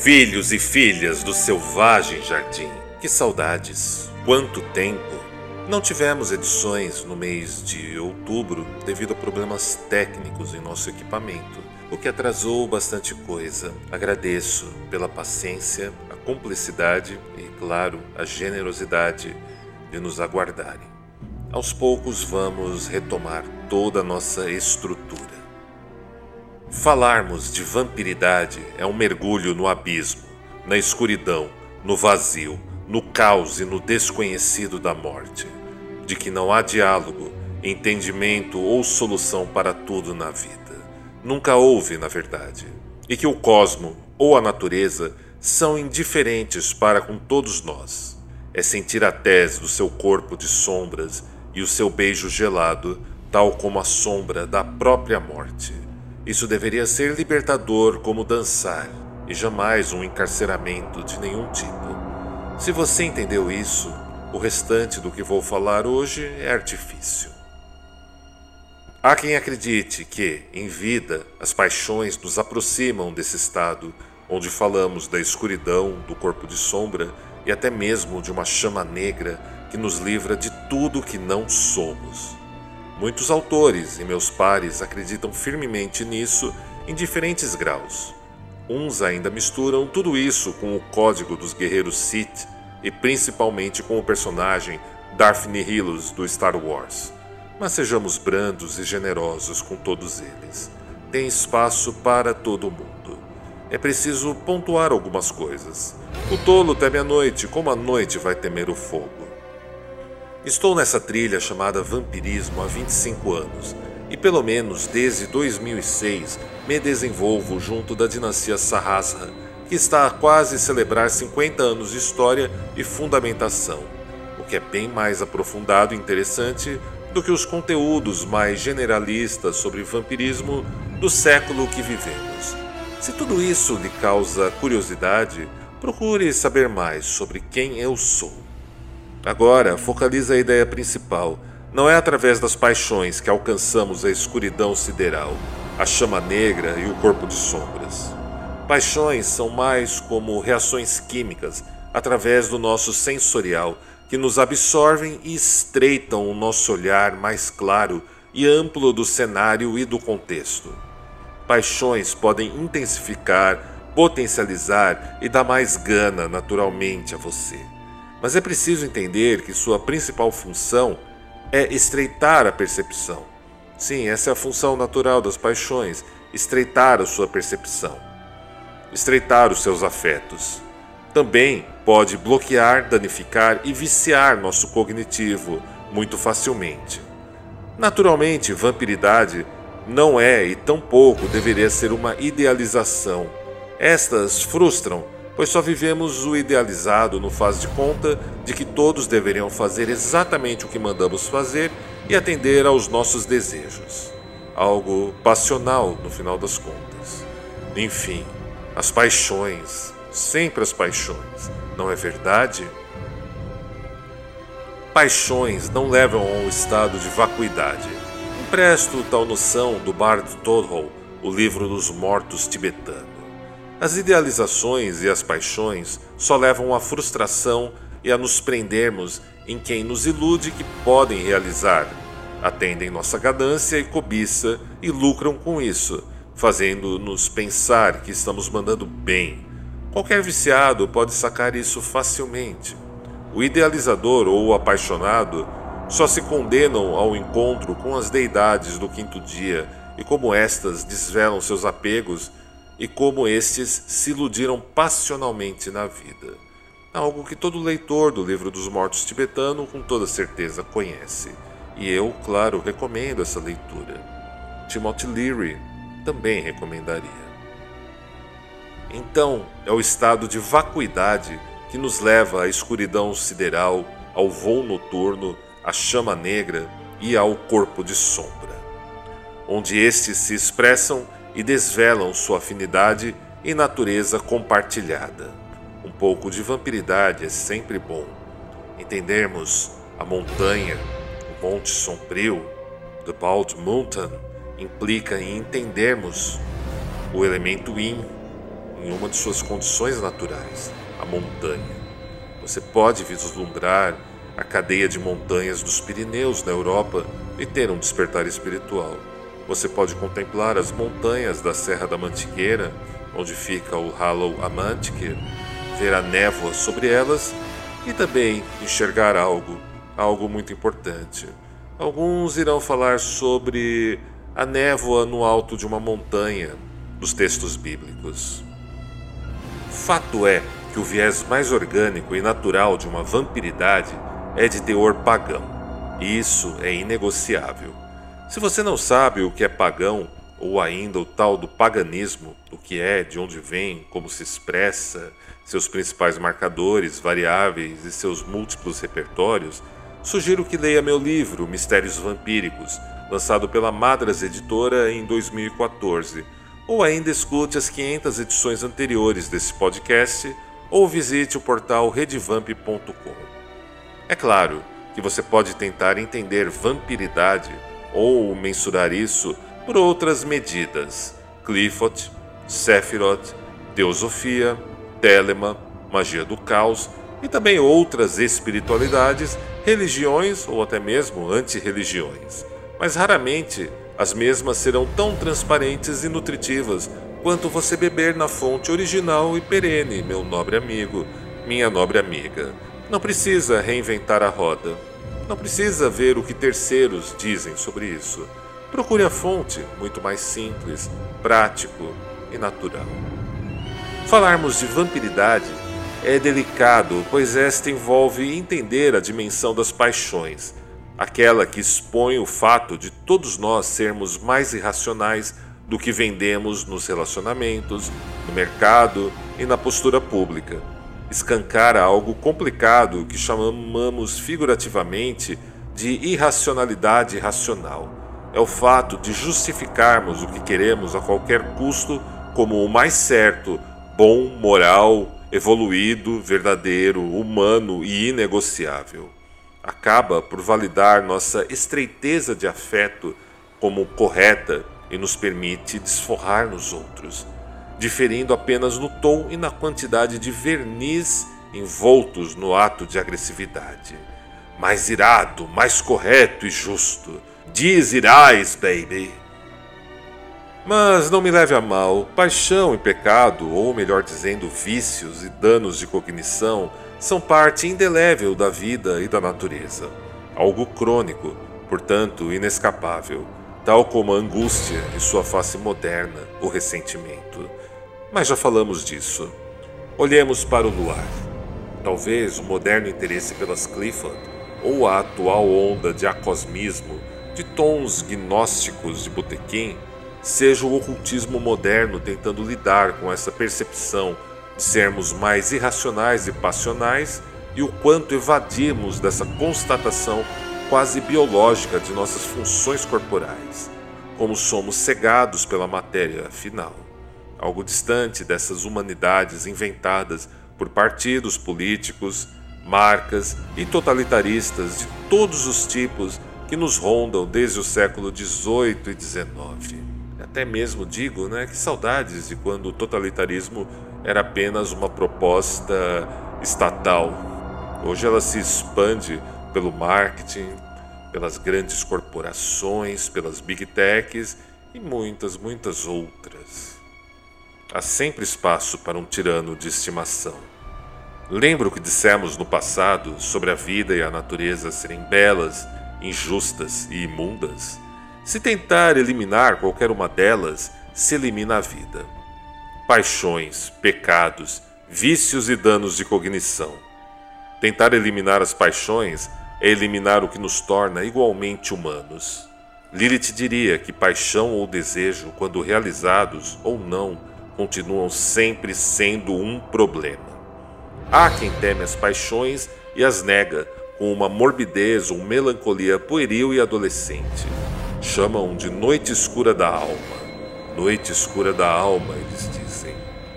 Filhos e filhas do selvagem jardim, que saudades! Quanto tempo! Não tivemos edições no mês de outubro devido a problemas técnicos em nosso equipamento, o que atrasou bastante coisa. Agradeço pela paciência, a cumplicidade e, claro, a generosidade de nos aguardarem. Aos poucos vamos retomar toda a nossa estrutura. Falarmos de vampiridade é um mergulho no abismo, na escuridão, no vazio, no caos e no desconhecido da morte, de que não há diálogo, entendimento ou solução para tudo na vida. Nunca houve, na verdade, e que o cosmo ou a natureza são indiferentes para com todos nós. É sentir a tez do seu corpo de sombras e o seu beijo gelado, tal como a sombra da própria morte. Isso deveria ser libertador como dançar e jamais um encarceramento de nenhum tipo. Se você entendeu isso, o restante do que vou falar hoje é artifício. Há quem acredite que, em vida, as paixões nos aproximam desse estado onde falamos da escuridão, do corpo de sombra e até mesmo de uma chama negra que nos livra de tudo que não somos. Muitos autores e meus pares acreditam firmemente nisso em diferentes graus. Uns ainda misturam tudo isso com o código dos guerreiros Sith e principalmente com o personagem Darth Nihilus do Star Wars. Mas sejamos brandos e generosos com todos eles. Tem espaço para todo mundo. É preciso pontuar algumas coisas. O tolo teme a noite, como a noite vai temer o fogo. Estou nessa trilha chamada vampirismo há 25 anos e, pelo menos desde 2006, me desenvolvo junto da dinastia Sahasra, que está a quase celebrar 50 anos de história e fundamentação, o que é bem mais aprofundado e interessante do que os conteúdos mais generalistas sobre vampirismo do século que vivemos. Se tudo isso lhe causa curiosidade, procure saber mais sobre quem eu sou. Agora, focaliza a ideia principal. Não é através das paixões que alcançamos a escuridão sideral, a chama negra e o corpo de sombras. Paixões são mais como reações químicas através do nosso sensorial que nos absorvem e estreitam o nosso olhar mais claro e amplo do cenário e do contexto. Paixões podem intensificar, potencializar e dar mais gana naturalmente a você. Mas é preciso entender que sua principal função é estreitar a percepção. Sim, essa é a função natural das paixões: estreitar a sua percepção, estreitar os seus afetos. Também pode bloquear, danificar e viciar nosso cognitivo muito facilmente. Naturalmente, vampiridade não é e tampouco deveria ser uma idealização. Estas frustram pois só vivemos o idealizado no faz de conta de que todos deveriam fazer exatamente o que mandamos fazer e atender aos nossos desejos. Algo passional no final das contas. Enfim, as paixões, sempre as paixões, não é verdade? Paixões não levam a um estado de vacuidade. Empresto tal noção do Bard Todhol, o livro dos mortos tibetano. As idealizações e as paixões só levam à frustração e a nos prendermos em quem nos ilude que podem realizar. Atendem nossa ganância e cobiça e lucram com isso, fazendo-nos pensar que estamos mandando bem. Qualquer viciado pode sacar isso facilmente. O idealizador ou o apaixonado só se condenam ao encontro com as deidades do quinto dia e como estas desvelam seus apegos e como estes se iludiram passionalmente na vida. algo que todo leitor do livro dos mortos tibetano com toda certeza conhece. E eu, claro, recomendo essa leitura. Timothy Leary também recomendaria. Então, é o estado de vacuidade que nos leva à escuridão sideral, ao voo noturno, à chama negra e ao corpo de sombra, onde estes se expressam e desvelam sua afinidade e natureza compartilhada. Um pouco de vampiridade é sempre bom. Entendermos a montanha, o Monte Sombrio, The Bald Mountain, implica em entendermos o elemento Yin em uma de suas condições naturais, a montanha. Você pode vislumbrar a cadeia de montanhas dos Pirineus na Europa e ter um despertar espiritual. Você pode contemplar as montanhas da Serra da Mantiqueira, onde fica o Hollow Amantiqueira, ver a névoa sobre elas e também enxergar algo, algo muito importante. Alguns irão falar sobre a névoa no alto de uma montanha dos textos bíblicos. Fato é que o viés mais orgânico e natural de uma vampiridade é de teor pagão. Isso é inegociável. Se você não sabe o que é pagão, ou ainda o tal do paganismo, o que é, de onde vem, como se expressa, seus principais marcadores, variáveis e seus múltiplos repertórios, sugiro que leia meu livro Mistérios Vampíricos, lançado pela Madras Editora em 2014, ou ainda escute as 500 edições anteriores desse podcast ou visite o portal redvamp.com. É claro que você pode tentar entender vampiridade ou mensurar isso por outras medidas: Clifford, Sephiroth, Teosofia, Telema, Magia do Caos e também outras espiritualidades, religiões ou até mesmo antirreligiões. Mas raramente as mesmas serão tão transparentes e nutritivas quanto você beber na fonte original e perene, meu nobre amigo, minha nobre amiga. Não precisa reinventar a roda. Não precisa ver o que terceiros dizem sobre isso. Procure a fonte, muito mais simples, prático e natural. Falarmos de vampiridade é delicado, pois esta envolve entender a dimensão das paixões, aquela que expõe o fato de todos nós sermos mais irracionais do que vendemos nos relacionamentos, no mercado e na postura pública escancara algo complicado que chamamos figurativamente de irracionalidade racional. É o fato de justificarmos o que queremos a qualquer custo como o mais certo, bom, moral, evoluído, verdadeiro, humano e inegociável. Acaba por validar nossa estreiteza de afeto como correta e nos permite desforrar nos outros diferindo apenas no tom e na quantidade de verniz envoltos no ato de agressividade. Mais irado, mais correto e justo. Diz baby. Mas não me leve a mal, paixão e pecado, ou melhor dizendo, vícios e danos de cognição, são parte indelével da vida e da natureza. Algo crônico, portanto inescapável, tal como a angústia e sua face moderna, o ressentimento mas já falamos disso. Olhemos para o luar. Talvez o moderno interesse pelas Clifford ou a atual onda de acosmismo de tons gnósticos de botequim seja o ocultismo moderno tentando lidar com essa percepção de sermos mais irracionais e passionais e o quanto evadimos dessa constatação quase biológica de nossas funções corporais, como somos cegados pela matéria final algo distante dessas humanidades inventadas por partidos políticos, marcas e totalitaristas de todos os tipos que nos rondam desde o século XVIII e XIX. Até mesmo digo, né, que saudades de quando o totalitarismo era apenas uma proposta estatal. Hoje ela se expande pelo marketing, pelas grandes corporações, pelas big techs e muitas, muitas outras. Há sempre espaço para um tirano de estimação. Lembra o que dissemos no passado sobre a vida e a natureza serem belas, injustas e imundas? Se tentar eliminar qualquer uma delas, se elimina a vida. Paixões, pecados, vícios e danos de cognição Tentar eliminar as paixões é eliminar o que nos torna igualmente humanos. Lilith diria que paixão ou desejo, quando realizados ou não, continuam sempre sendo um problema. Há quem teme as paixões e as nega com uma morbidez ou melancolia pueril e adolescente. Chamam de noite escura da alma. Noite escura da alma, eles dizem.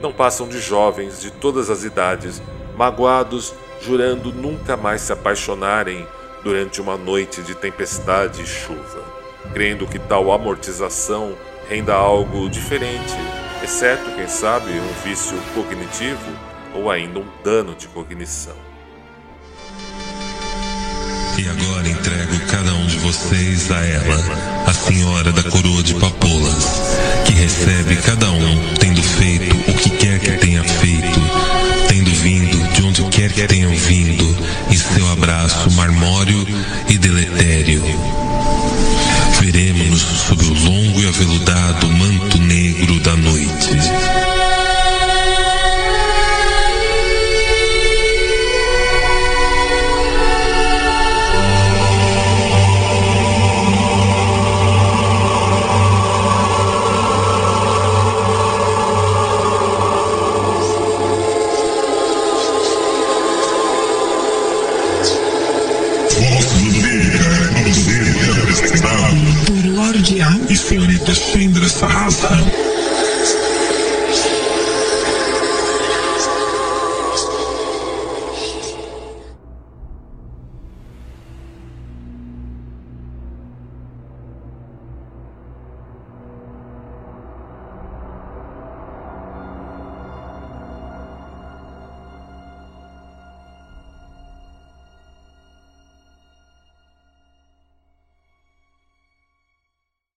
Não passam de jovens de todas as idades, magoados, jurando nunca mais se apaixonarem durante uma noite de tempestade e chuva crendo que tal amortização renda algo diferente, exceto, quem sabe, um vício cognitivo ou ainda um dano de cognição. E agora entrego cada um de vocês a ela, a senhora da coroa de papoulas, que recebe cada um tendo feito o que quer que tenha feito, tendo vindo de onde quer que tenham vindo, e seu abraço marmório e deletério veremos-nos sob o longo e aveludado manto negro da noite.